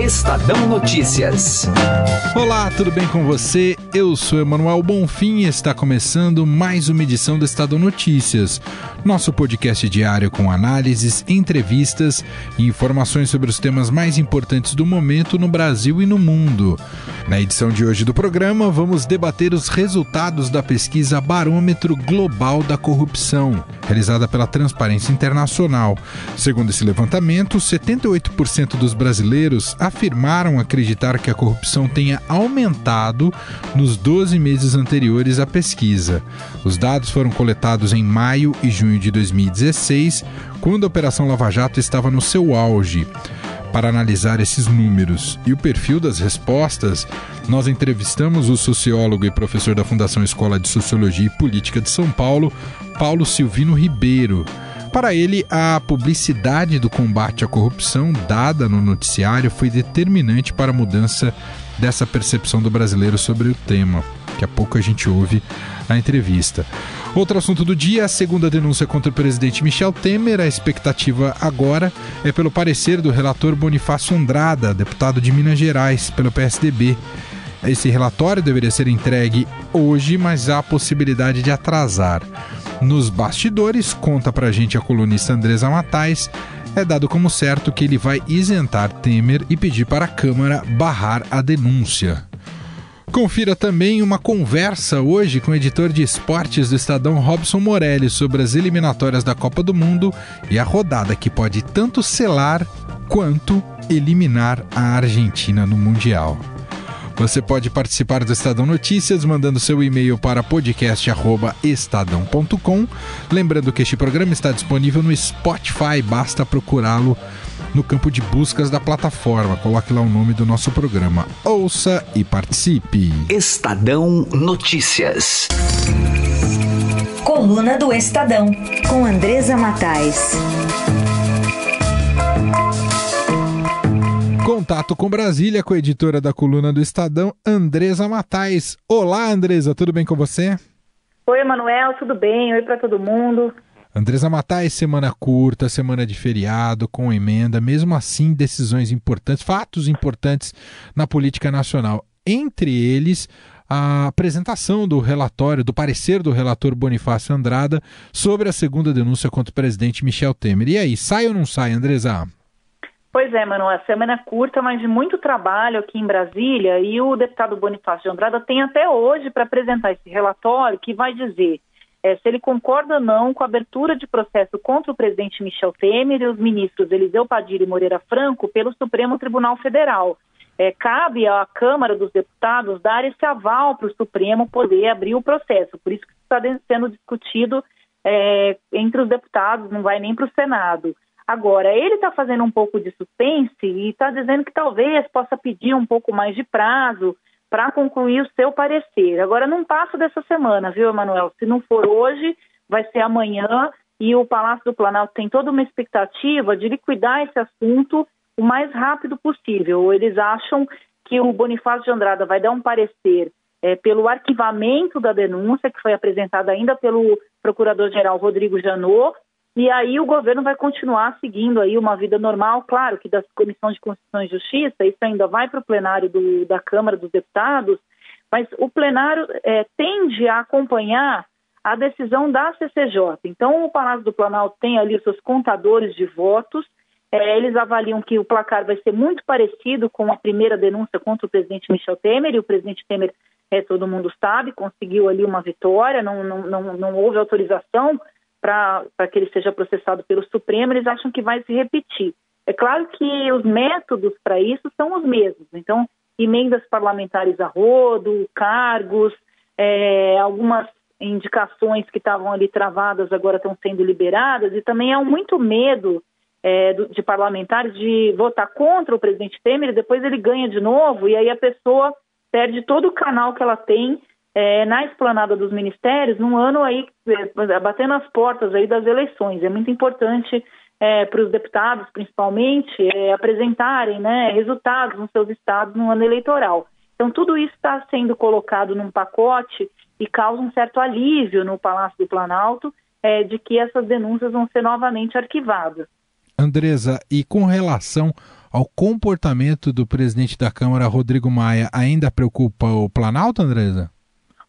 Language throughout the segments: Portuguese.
Estadão Notícias. Olá, tudo bem com você? Eu sou Emanuel Bonfim e está começando mais uma edição do Estadão Notícias, nosso podcast diário com análises, entrevistas e informações sobre os temas mais importantes do momento no Brasil e no mundo. Na edição de hoje do programa, vamos debater os resultados da pesquisa Barômetro Global da Corrupção, realizada pela Transparência Internacional. Segundo esse levantamento, 78% dos brasileiros afirmaram acreditar que a corrupção tenha aumentado nos 12 meses anteriores à pesquisa. Os dados foram coletados em maio e junho de 2016, quando a Operação Lava Jato estava no seu auge. Para analisar esses números e o perfil das respostas, nós entrevistamos o sociólogo e professor da Fundação Escola de Sociologia e Política de São Paulo, Paulo Silvino Ribeiro. Para ele, a publicidade do combate à corrupção dada no noticiário foi determinante para a mudança dessa percepção do brasileiro sobre o tema. Daqui a pouco a gente ouve a entrevista. Outro assunto do dia, a segunda denúncia contra o presidente Michel Temer. A expectativa agora é pelo parecer do relator Bonifácio Andrada, deputado de Minas Gerais, pelo PSDB. Esse relatório deveria ser entregue hoje, mas há a possibilidade de atrasar. Nos bastidores, conta pra gente a colunista Andresa Matais, é dado como certo que ele vai isentar Temer e pedir para a Câmara barrar a denúncia. Confira também uma conversa hoje com o editor de esportes do Estadão Robson Morelli sobre as eliminatórias da Copa do Mundo e a rodada que pode tanto selar quanto eliminar a Argentina no Mundial. Você pode participar do Estadão Notícias mandando seu e-mail para podcast@estadão.com. Lembrando que este programa está disponível no Spotify, basta procurá-lo no campo de buscas da plataforma. Coloque lá o nome do nosso programa. Ouça e participe. Estadão Notícias. Coluna do Estadão, com Andresa Matais. Contato com Brasília com a editora da coluna do Estadão, Andresa Matais. Olá, Andresa, tudo bem com você? Oi, Emanuel, tudo bem? Oi para todo mundo. Andresa Matais, semana curta, semana de feriado, com emenda, mesmo assim, decisões importantes, fatos importantes na política nacional. Entre eles, a apresentação do relatório, do parecer do relator Bonifácio Andrada sobre a segunda denúncia contra o presidente Michel Temer. E aí, sai ou não sai, Andresa? Pois é, Manu, a semana é curta, mas de muito trabalho aqui em Brasília e o deputado Bonifácio de Andrada tem até hoje para apresentar esse relatório que vai dizer é, se ele concorda ou não com a abertura de processo contra o presidente Michel Temer e os ministros Eliseu Padilha e Moreira Franco pelo Supremo Tribunal Federal. É, cabe à Câmara dos Deputados dar esse aval para o Supremo poder abrir o processo, por isso que está sendo discutido é, entre os deputados, não vai nem para o Senado. Agora, ele está fazendo um pouco de suspense e está dizendo que talvez possa pedir um pouco mais de prazo para concluir o seu parecer. Agora, não passa dessa semana, viu, Emanuel? Se não for hoje, vai ser amanhã e o Palácio do Planalto tem toda uma expectativa de liquidar esse assunto o mais rápido possível. Eles acham que o Bonifácio de Andrada vai dar um parecer é, pelo arquivamento da denúncia, que foi apresentada ainda pelo Procurador-Geral Rodrigo Janot, e aí o governo vai continuar seguindo aí uma vida normal, claro que das comissões de Constituição e Justiça, isso ainda vai para o plenário do, da Câmara dos Deputados, mas o plenário é, tende a acompanhar a decisão da CCJ. Então, o Palácio do Planalto tem ali os seus contadores de votos, é, eles avaliam que o placar vai ser muito parecido com a primeira denúncia contra o presidente Michel Temer, e o presidente Temer, é, todo mundo sabe, conseguiu ali uma vitória, não, não, não, não houve autorização para que ele seja processado pelo Supremo, eles acham que vai se repetir. É claro que os métodos para isso são os mesmos. Então, emendas parlamentares a rodo, cargos, é, algumas indicações que estavam ali travadas agora estão sendo liberadas, e também há muito medo é, de parlamentares de votar contra o presidente Temer e depois ele ganha de novo, e aí a pessoa perde todo o canal que ela tem é, na esplanada dos ministérios, num ano aí é, batendo as portas aí das eleições. É muito importante é, para os deputados, principalmente, é, apresentarem né, resultados nos seus estados no ano eleitoral. Então, tudo isso está sendo colocado num pacote e causa um certo alívio no Palácio do Planalto é, de que essas denúncias vão ser novamente arquivadas. Andresa, e com relação ao comportamento do presidente da Câmara, Rodrigo Maia, ainda preocupa o Planalto, Andresa?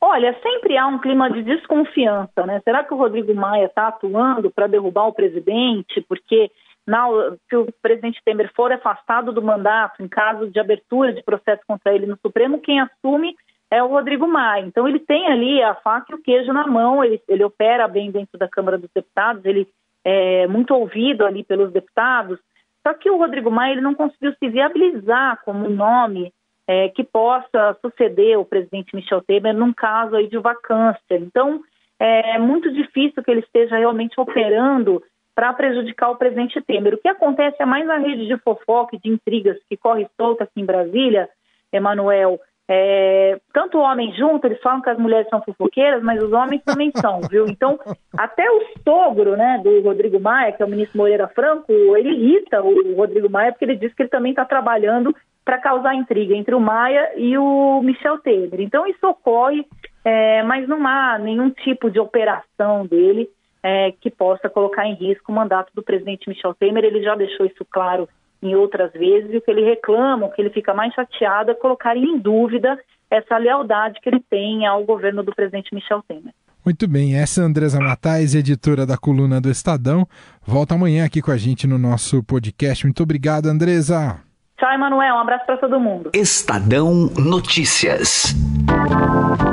Olha, sempre há um clima de desconfiança, né? Será que o Rodrigo Maia está atuando para derrubar o presidente? Porque na, se o presidente Temer for afastado do mandato em caso de abertura de processo contra ele no Supremo, quem assume é o Rodrigo Maia. Então ele tem ali a faca e o queijo na mão, ele, ele opera bem dentro da Câmara dos Deputados, ele é muito ouvido ali pelos deputados. Só que o Rodrigo Maia ele não conseguiu se viabilizar como um nome é, que possa suceder o presidente Michel Temer num caso aí de vacância. Então, é muito difícil que ele esteja realmente operando para prejudicar o presidente Temer. O que acontece é mais a rede de fofoca e de intrigas que corre solta aqui em Brasília, Emanuel. É, tanto homem junto, eles falam que as mulheres são fofoqueiras, mas os homens também são, viu? Então, até o sogro né, do Rodrigo Maia, que é o ministro Moreira Franco, ele irrita o Rodrigo Maia porque ele diz que ele também está trabalhando para causar intriga entre o Maia e o Michel Temer. Então isso ocorre, é, mas não há nenhum tipo de operação dele é, que possa colocar em risco o mandato do presidente Michel Temer. Ele já deixou isso claro em outras vezes e o que ele reclama, o que ele fica mais chateado é colocar em dúvida essa lealdade que ele tem ao governo do presidente Michel Temer. Muito bem, essa é a Andresa Matais, editora da coluna do Estadão. Volta amanhã aqui com a gente no nosso podcast. Muito obrigado, Andresa. Tchau, Emanuel. Um abraço para todo mundo. Estadão Notícias.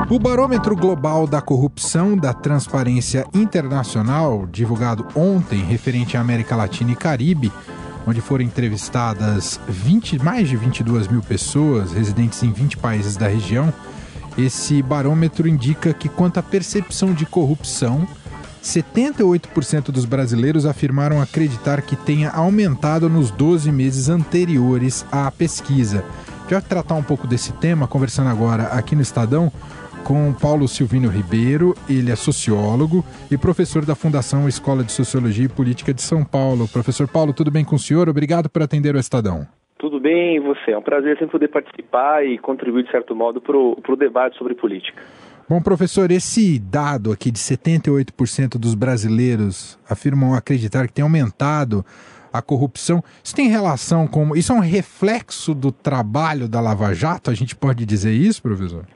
O Barômetro Global da Corrupção da Transparência Internacional, divulgado ontem, referente à América Latina e Caribe, onde foram entrevistadas 20, mais de 22 mil pessoas residentes em 20 países da região, esse barômetro indica que, quanto à percepção de corrupção, 78% dos brasileiros afirmaram acreditar que tenha aumentado nos 12 meses anteriores à pesquisa. Já tratar um pouco desse tema, conversando agora aqui no Estadão com Paulo Silvino Ribeiro, ele é sociólogo e professor da Fundação Escola de Sociologia e Política de São Paulo. Professor Paulo, tudo bem com o senhor? Obrigado por atender o Estadão. Tudo bem, e você? É um prazer sempre poder participar e contribuir, de certo modo, para o debate sobre política. Bom, professor, esse dado aqui de 78% dos brasileiros afirmam acreditar que tem aumentado a corrupção, isso tem relação com. Isso é um reflexo do trabalho da Lava Jato? A gente pode dizer isso, professor?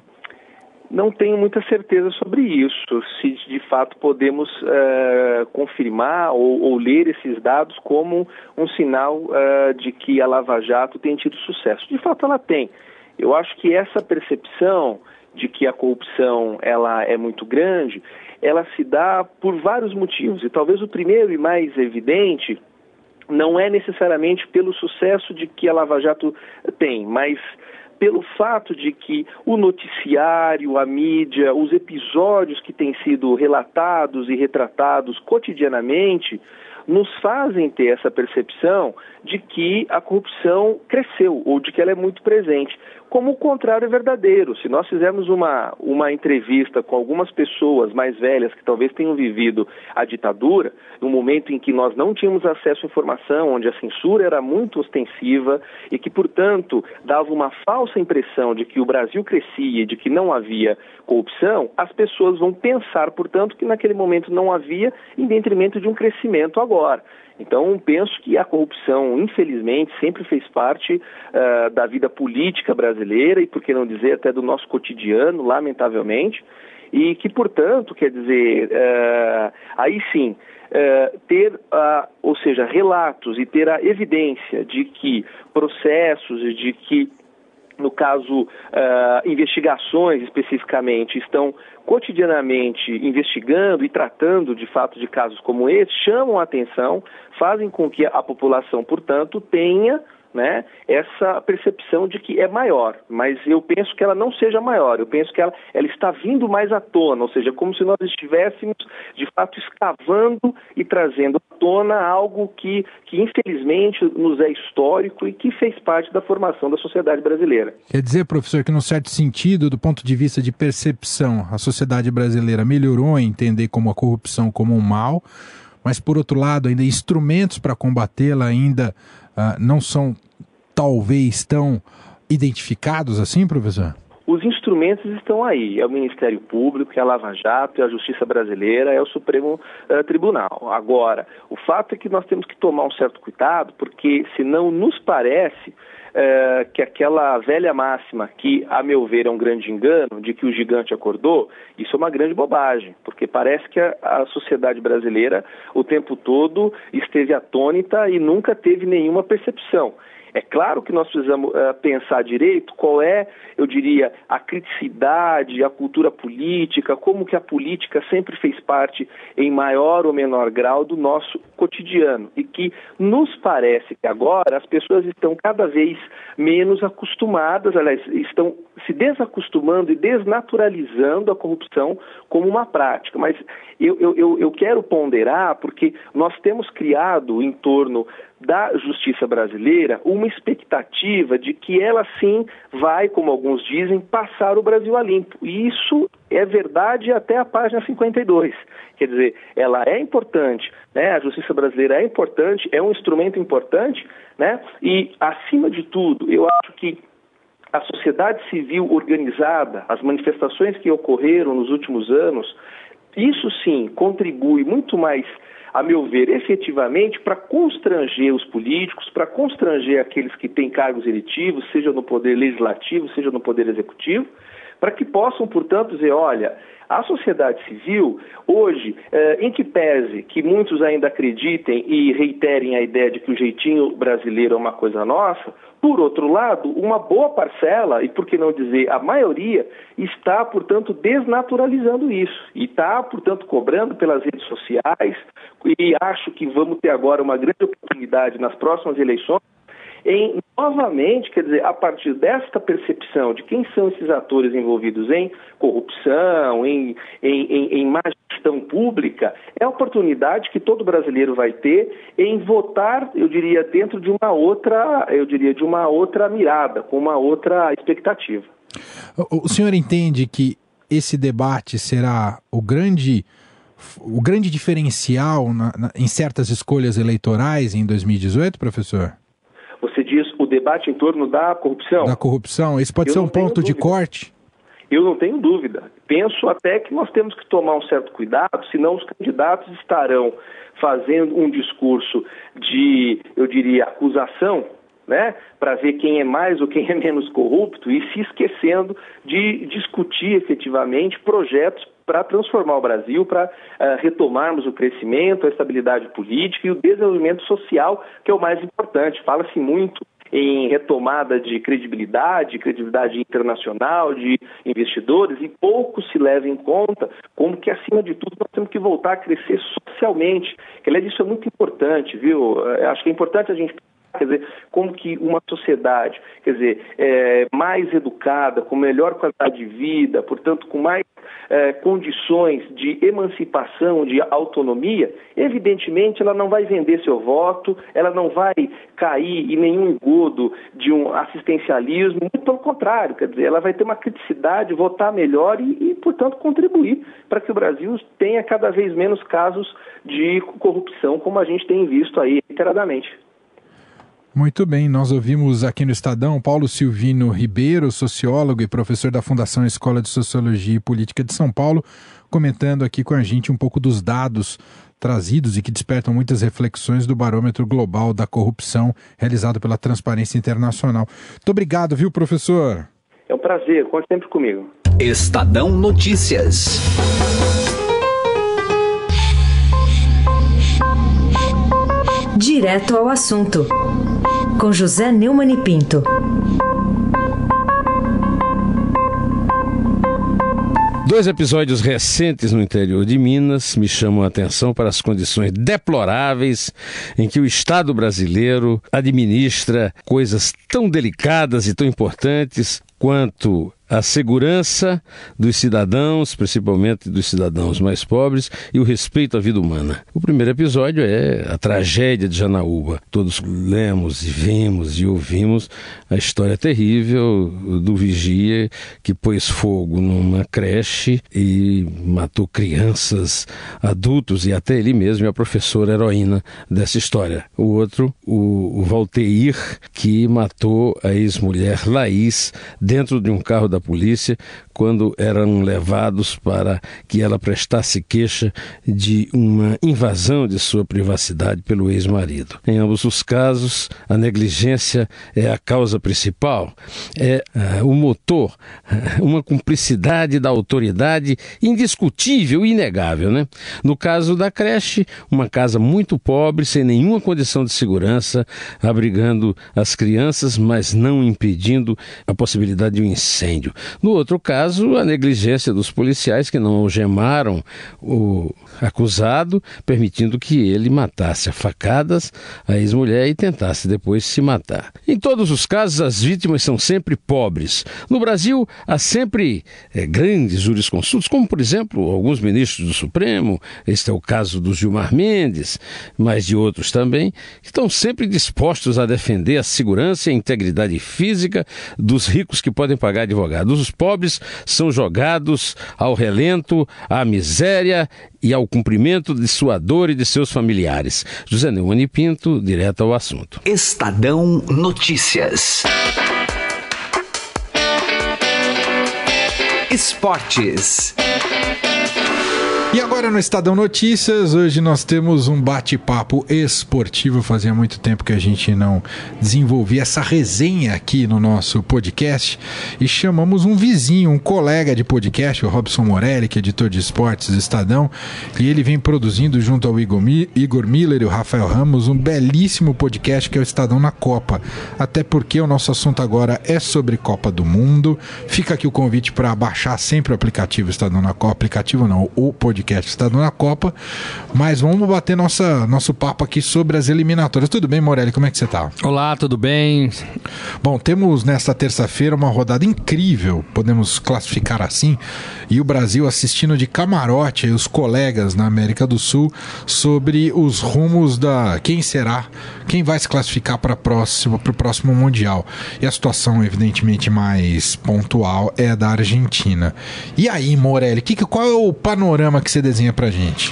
Não tenho muita certeza sobre isso, se de fato podemos uh, confirmar ou, ou, ler esses dados como um sinal uh, de que a Lava Jato tem tido sucesso. De fato, ela tem. Eu acho que essa percepção de que a corrupção ela é muito grande, ela se dá por vários motivos. E talvez o primeiro e mais evidente não é necessariamente pelo sucesso de que a Lava Jato tem, mas pelo fato de que o noticiário, a mídia, os episódios que têm sido relatados e retratados cotidianamente nos fazem ter essa percepção de que a corrupção cresceu ou de que ela é muito presente como o contrário é verdadeiro. Se nós fizermos uma, uma entrevista com algumas pessoas mais velhas que talvez tenham vivido a ditadura, no momento em que nós não tínhamos acesso à informação, onde a censura era muito ostensiva e que, portanto, dava uma falsa impressão de que o Brasil crescia e de que não havia corrupção, as pessoas vão pensar, portanto, que naquele momento não havia, em detrimento de um crescimento agora. Então, penso que a corrupção, infelizmente, sempre fez parte uh, da vida política brasileira e, por que não dizer, até do nosso cotidiano, lamentavelmente, e que, portanto, quer dizer, uh, aí sim, uh, ter, ou seja, relatos e ter a evidência de que processos e de que no caso, uh, investigações especificamente, estão cotidianamente investigando e tratando de fato de casos como esse, chamam a atenção, fazem com que a população, portanto, tenha né, essa percepção de que é maior, mas eu penso que ela não seja maior, eu penso que ela, ela está vindo mais à tona, ou seja, como se nós estivéssemos de fato escavando e trazendo à tona algo que, que infelizmente nos é histórico e que fez parte da formação da sociedade brasileira. Quer dizer, professor, que num certo sentido, do ponto de vista de percepção, a sociedade brasileira melhorou em entender como a corrupção como um mal, mas por outro lado, ainda instrumentos para combatê-la ainda uh, não são talvez tão identificados assim, professor? Os instrumentos estão aí, é o Ministério Público, é a Lava Jato, é a Justiça Brasileira, é o Supremo uh, Tribunal. Agora, o fato é que nós temos que tomar um certo cuidado, porque senão nos parece uh, que aquela velha máxima, que a meu ver é um grande engano, de que o gigante acordou, isso é uma grande bobagem, porque parece que a, a sociedade brasileira o tempo todo esteve atônita e nunca teve nenhuma percepção. É claro que nós precisamos uh, pensar direito qual é, eu diria, a criticidade, a cultura política, como que a política sempre fez parte, em maior ou menor grau, do nosso cotidiano. E que nos parece que agora as pessoas estão cada vez menos acostumadas, aliás, estão se desacostumando e desnaturalizando a corrupção como uma prática. Mas eu, eu, eu quero ponderar, porque nós temos criado em torno da justiça brasileira uma expectativa de que ela sim vai, como alguns dizem, passar o Brasil a limpo. E isso é verdade até a página 52. Quer dizer, ela é importante, né? A justiça brasileira é importante, é um instrumento importante, né? E acima de tudo, eu acho que a sociedade civil organizada, as manifestações que ocorreram nos últimos anos, isso sim contribui muito mais a meu ver, efetivamente para constranger os políticos, para constranger aqueles que têm cargos eletivos, seja no poder legislativo, seja no poder executivo, para que possam, portanto, dizer: olha, a sociedade civil, hoje, eh, em que pese que muitos ainda acreditem e reiterem a ideia de que o jeitinho brasileiro é uma coisa nossa, por outro lado, uma boa parcela, e por que não dizer a maioria, está, portanto, desnaturalizando isso e está, portanto, cobrando pelas redes sociais. E acho que vamos ter agora uma grande oportunidade nas próximas eleições em novamente, quer dizer, a partir desta percepção de quem são esses atores envolvidos em corrupção, em, em, em, em má gestão pública, é a oportunidade que todo brasileiro vai ter em votar, eu diria, dentro de uma outra, eu diria, de uma outra mirada, com uma outra expectativa. O senhor entende que esse debate será o grande o grande diferencial na, na, em certas escolhas eleitorais em 2018, professor? Debate em torno da corrupção? Da corrupção. Esse pode Eu ser um ponto de corte? Eu não tenho dúvida. Penso até que nós temos que tomar um certo cuidado, senão os candidatos estarão fazendo um discurso de, eu diria, acusação, né, para ver quem é mais ou quem é menos corrupto e se esquecendo de discutir efetivamente projetos para transformar o Brasil, para uh, retomarmos o crescimento, a estabilidade política e o desenvolvimento social, que é o mais importante. Fala-se muito em retomada de credibilidade, credibilidade internacional de investidores e pouco se leva em conta como que, acima de tudo, nós temos que voltar a crescer socialmente. Que, aliás, isso é muito importante, viu? Eh, acho que é importante a gente quer dizer, como que uma sociedade, quer dizer, é, mais educada, com melhor qualidade de vida, portanto, com mais é, condições de emancipação, de autonomia, evidentemente ela não vai vender seu voto, ela não vai cair em nenhum engodo de um assistencialismo, muito pelo contrário, quer dizer, ela vai ter uma criticidade, votar melhor e, e portanto, contribuir para que o Brasil tenha cada vez menos casos de corrupção, como a gente tem visto aí reiteradamente. Muito bem, nós ouvimos aqui no Estadão Paulo Silvino Ribeiro, sociólogo e professor da Fundação Escola de Sociologia e Política de São Paulo, comentando aqui com a gente um pouco dos dados trazidos e que despertam muitas reflexões do barômetro global da corrupção realizado pela Transparência Internacional. Muito obrigado, viu, professor? É um prazer, conte sempre comigo. Estadão Notícias. Direto ao assunto com José Neumann e Pinto. Dois episódios recentes no interior de Minas me chamam a atenção para as condições deploráveis em que o Estado brasileiro administra coisas tão delicadas e tão importantes quanto a segurança dos cidadãos, principalmente dos cidadãos mais pobres, e o respeito à vida humana. O primeiro episódio é a tragédia de Janaúba. Todos lemos e vimos e ouvimos a história terrível do vigia que pôs fogo numa creche e matou crianças, adultos e até ele mesmo, a professora heroína dessa história. O outro, o Valteir, que matou a ex-mulher Laís dentro de um carro da polícia quando eram levados para que ela prestasse queixa de uma invasão de sua privacidade pelo ex-marido. Em ambos os casos, a negligência é a causa principal, é uh, o motor, uh, uma cumplicidade da autoridade indiscutível e inegável. Né? No caso da creche, uma casa muito pobre, sem nenhuma condição de segurança, abrigando as crianças, mas não impedindo a possibilidade de um incêndio. No outro caso, a negligência dos policiais que não algemaram o acusado, permitindo que ele matasse a facadas a ex-mulher e tentasse depois se matar. Em todos os casos, as vítimas são sempre pobres. No Brasil, há sempre é, grandes jurisconsultos, como, por exemplo, alguns ministros do Supremo, este é o caso do Gilmar Mendes, mas de outros também, que estão sempre dispostos a defender a segurança e a integridade física dos ricos que podem pagar advogados. Os pobres são jogados ao relento, à miséria e ao cumprimento de sua dor e de seus familiares. José Neumann Pinto, direto ao assunto. Estadão Notícias. Esportes. Agora no Estadão Notícias, hoje nós temos um bate-papo esportivo. Fazia muito tempo que a gente não desenvolvia essa resenha aqui no nosso podcast e chamamos um vizinho, um colega de podcast, o Robson Morelli, que é editor de esportes do Estadão, e ele vem produzindo junto ao Igor, Igor Miller e o Rafael Ramos um belíssimo podcast que é o Estadão na Copa. Até porque o nosso assunto agora é sobre Copa do Mundo. Fica aqui o convite para baixar sempre o aplicativo Estadão na Copa, aplicativo não, o podcast está na Copa, mas vamos bater nossa, nosso papo aqui sobre as eliminatórias. Tudo bem, Morelli? Como é que você está? Olá, tudo bem? Bom, temos nesta terça-feira uma rodada incrível, podemos classificar assim, e o Brasil assistindo de camarote os colegas na América do Sul sobre os rumos da quem será, quem vai se classificar para próximo para o próximo mundial. E a situação evidentemente mais pontual é a da Argentina. E aí, Morelli, que, qual é o panorama que você desenha pra gente?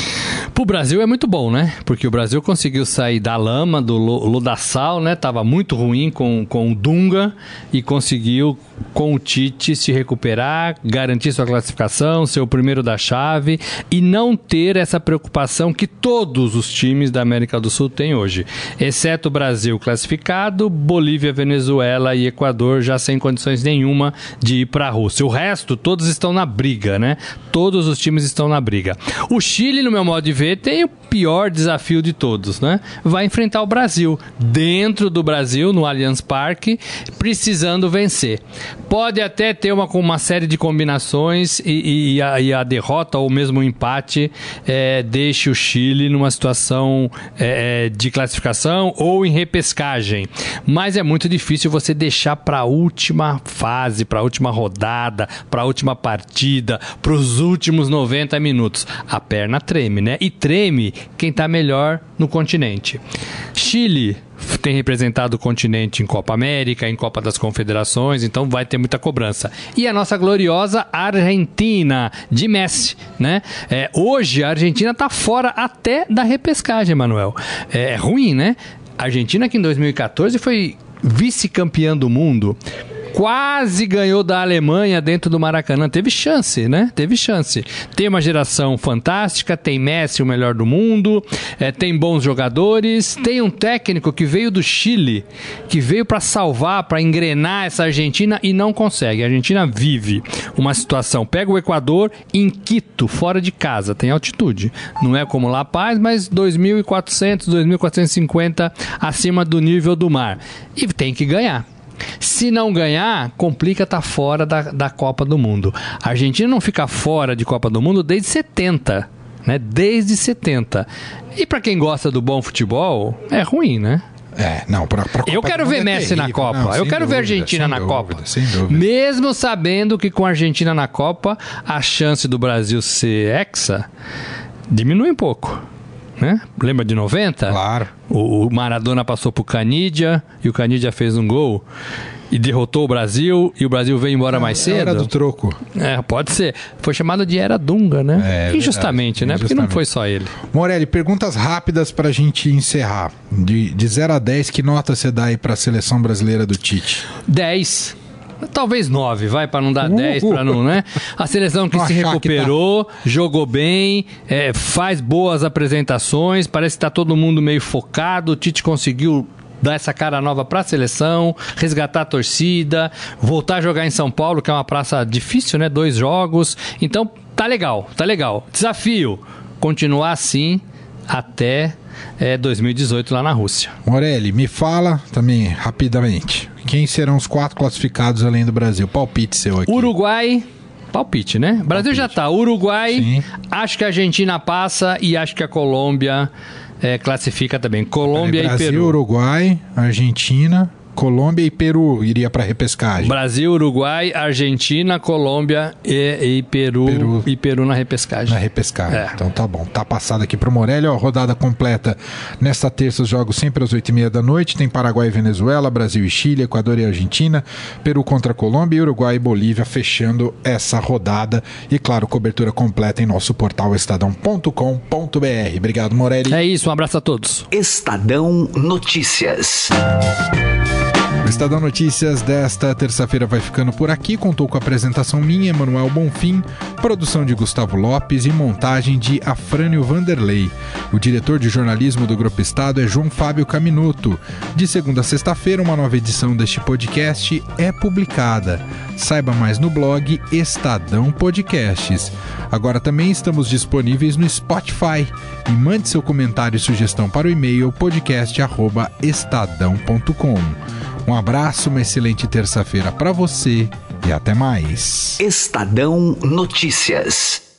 Pro Brasil é muito bom, né? Porque o Brasil conseguiu sair da lama, do lodaçal, né? Tava muito ruim com, com o Dunga e conseguiu, com o Tite, se recuperar, garantir sua classificação, ser o primeiro da chave e não ter essa preocupação que todos os times da América do Sul têm hoje. Exceto o Brasil classificado, Bolívia, Venezuela e Equador já sem condições nenhuma de ir para a Rússia. O resto, todos estão na briga, né? Todos os times estão na briga. O Chile, no meu modo de ver, tem o pior desafio de todos, né? Vai enfrentar o Brasil dentro do Brasil, no Allianz Parque, precisando vencer. Pode até ter uma, uma série de combinações e, e, a, e a, derrota ou mesmo o empate é, deixe o Chile numa situação é, é de classificação ou em repescagem. Mas é muito difícil você deixar para a última fase, para a última rodada, para a última partida, para os últimos 90 minutos. A perna treme, né? E treme quem está melhor no continente. Chile tem representado o continente em Copa América, em Copa das Confederações, então vai ter muita cobrança. E a nossa gloriosa Argentina, de Messi, né? É, hoje a Argentina está fora até da repescagem, Manuel. É, é ruim, né? A Argentina que em 2014 foi vice-campeã do mundo quase ganhou da Alemanha dentro do Maracanã. Teve chance, né? Teve chance. Tem uma geração fantástica, tem Messi, o melhor do mundo, é, tem bons jogadores, tem um técnico que veio do Chile, que veio para salvar, para engrenar essa Argentina e não consegue. A Argentina vive uma situação. Pega o Equador em Quito, fora de casa, tem altitude. Não é como La Paz, mas 2.400, 2.450 acima do nível do mar. E tem que ganhar. Se não ganhar, complica estar tá fora da, da Copa do Mundo. A Argentina não fica fora de Copa do Mundo desde 70. Né? Desde 70. E para quem gosta do bom futebol, é ruim, né? É, não, pra, pra Eu quero ver é Messi na terrível. Copa. Não, eu quero ver a dúvida, Argentina sem na dúvida, Copa. Sem dúvida. Mesmo sabendo que com a Argentina na Copa, a chance do Brasil ser hexa diminui um pouco. Né? Lembra de 90? Claro. O, o Maradona passou pro Canidia e o Canidia fez um gol e derrotou o Brasil e o Brasil veio embora mais cedo. Era do troco. É, pode ser. Foi chamado de Era Dunga, né? É, verdade, Injustamente, né? Porque não injustamente. foi só ele. Morelli, perguntas rápidas pra gente encerrar. De, de 0 a 10, que nota você dá aí pra seleção brasileira do Tite? 10. Talvez 9, vai, para não dar Uh. 10, para não, né? A seleção que se achar que tá- recuperou, jogou bem, é, faz boas apresentações, parece que tá todo mundo meio focado. O Tite conseguiu dar essa cara nova para a seleção, resgatar a torcida, voltar a jogar em São Paulo, que é uma praça difícil, né? Dois jogos. Então, tá legal, tá legal. Desafio: continuar assim até é, 2018 lá na Rússia. Morelli, me fala também rapidamente. Quem serão os quatro classificados além do Brasil? Palpite seu aqui. Uruguai. Palpite, né? Brasil já tá. Uruguai. Sim. Acho que a Argentina passa e acho que a Colômbia é, classifica também. Colômbia Brasil, e Peru. Uruguai, Argentina, Colômbia e Peru iria pra repescagem. Brasil, Uruguai, Argentina, Colômbia e, e Peru, Peru. e Peru na repescagem. Na repescagem. É. Então tá bom. Tá passado aqui pro Morelli. Ó, rodada completa nesta terça, os jogos sempre às oito e meia da noite. Tem Paraguai e Venezuela, Brasil e Chile, Equador e Argentina, Peru contra Colômbia e Uruguai e Bolívia fechando essa rodada. E claro, cobertura completa em nosso portal estadão.com.br. Obrigado, Morelli. É isso, um abraço a todos. Estadão Notícias. Estadão Notícias desta terça-feira vai ficando por aqui. Contou com a apresentação minha, Emanuel Bonfim, produção de Gustavo Lopes e montagem de Afrânio Vanderlei. O diretor de jornalismo do Grupo Estado é João Fábio Caminuto. De segunda a sexta-feira, uma nova edição deste podcast é publicada. Saiba mais no blog Estadão Podcasts. Agora também estamos disponíveis no Spotify. E mande seu comentário e sugestão para o e-mail podcast@estadão.com. Um abraço, uma excelente terça-feira para você e até mais. Estadão Notícias.